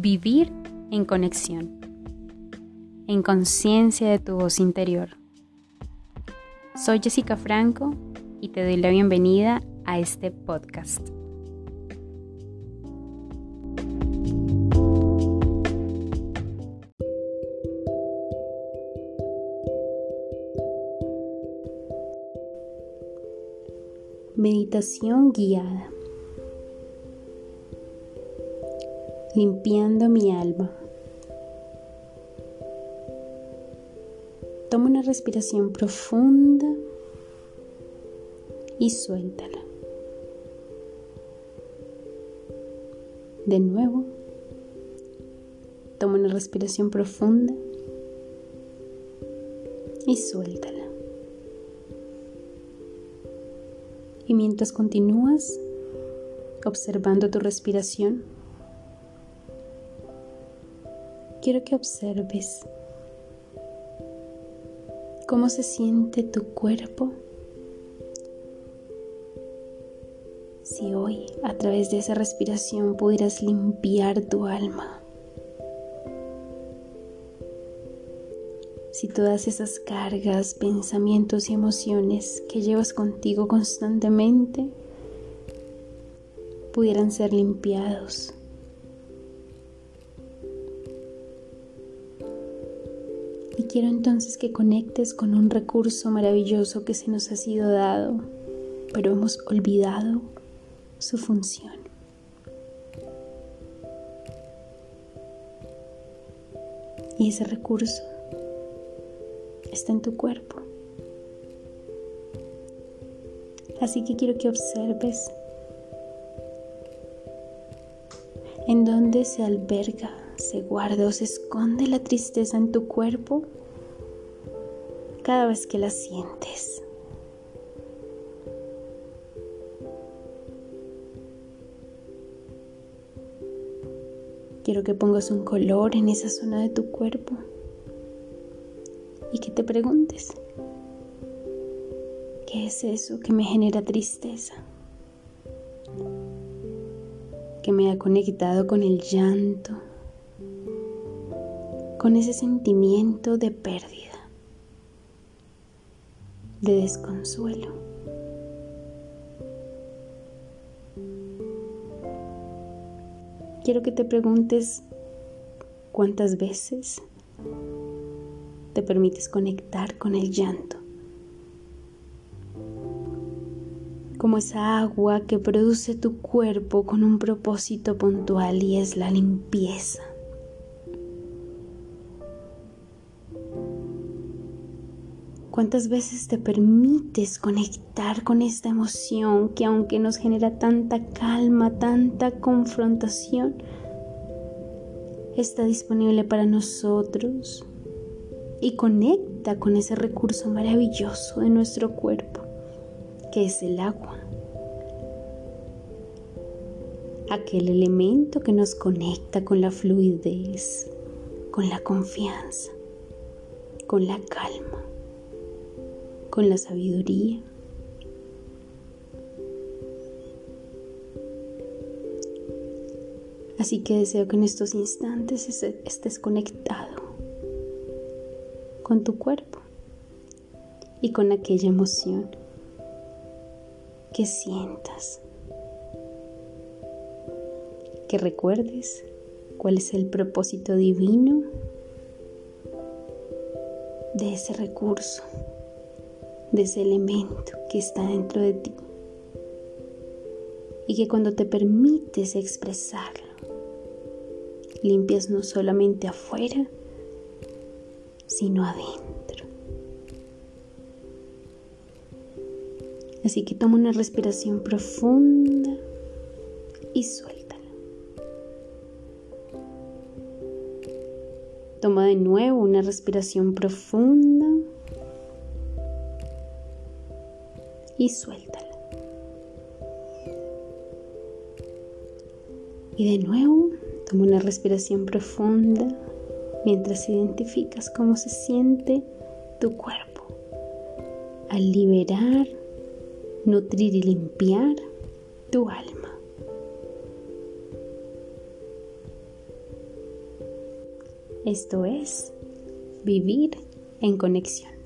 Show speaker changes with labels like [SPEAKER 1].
[SPEAKER 1] vivir en conexión, en conciencia de tu voz interior. Soy Jessica Franco y te doy la bienvenida a este podcast. Meditación guiada. Limpiando mi alma. Toma una respiración profunda y suéltala. De nuevo, toma una respiración profunda y suéltala. Y mientras continúas observando tu respiración, quiero que observes cómo se siente tu cuerpo si hoy a través de esa respiración pudieras limpiar tu alma. si todas esas cargas, pensamientos y emociones que llevas contigo constantemente pudieran ser limpiados. Y quiero entonces que conectes con un recurso maravilloso que se nos ha sido dado, pero hemos olvidado su función. Y ese recurso está en tu cuerpo. Así que quiero que observes en dónde se alberga, se guarda o se esconde la tristeza en tu cuerpo cada vez que la sientes. Quiero que pongas un color en esa zona de tu cuerpo y que te preguntes, ¿qué es eso que me genera tristeza? Que me ha conectado con el llanto, con ese sentimiento de pérdida, de desconsuelo. Quiero que te preguntes cuántas veces te permites conectar con el llanto. Como esa agua que produce tu cuerpo con un propósito puntual y es la limpieza. ¿Cuántas veces te permites conectar con esta emoción que aunque nos genera tanta calma, tanta confrontación, está disponible para nosotros y conecta con ese recurso maravilloso de nuestro cuerpo, que es el agua. Aquel elemento que nos conecta con la fluidez, con la confianza, con la calma, con la sabiduría. Así que deseo que en estos instantes estés conectado con tu cuerpo y con aquella emoción que sientas. Que recuerdes cuál es el propósito divino de ese recurso, de ese elemento que está dentro de ti. Y que cuando te permites expresarlo, limpias no solamente afuera, sino adentro. Así que toma una respiración profunda y suéltala. Toma de nuevo una respiración profunda y suéltala. Y de nuevo, toma una respiración profunda mientras identificas cómo se siente tu cuerpo al liberar, nutrir y limpiar tu alma. Esto es vivir en conexión.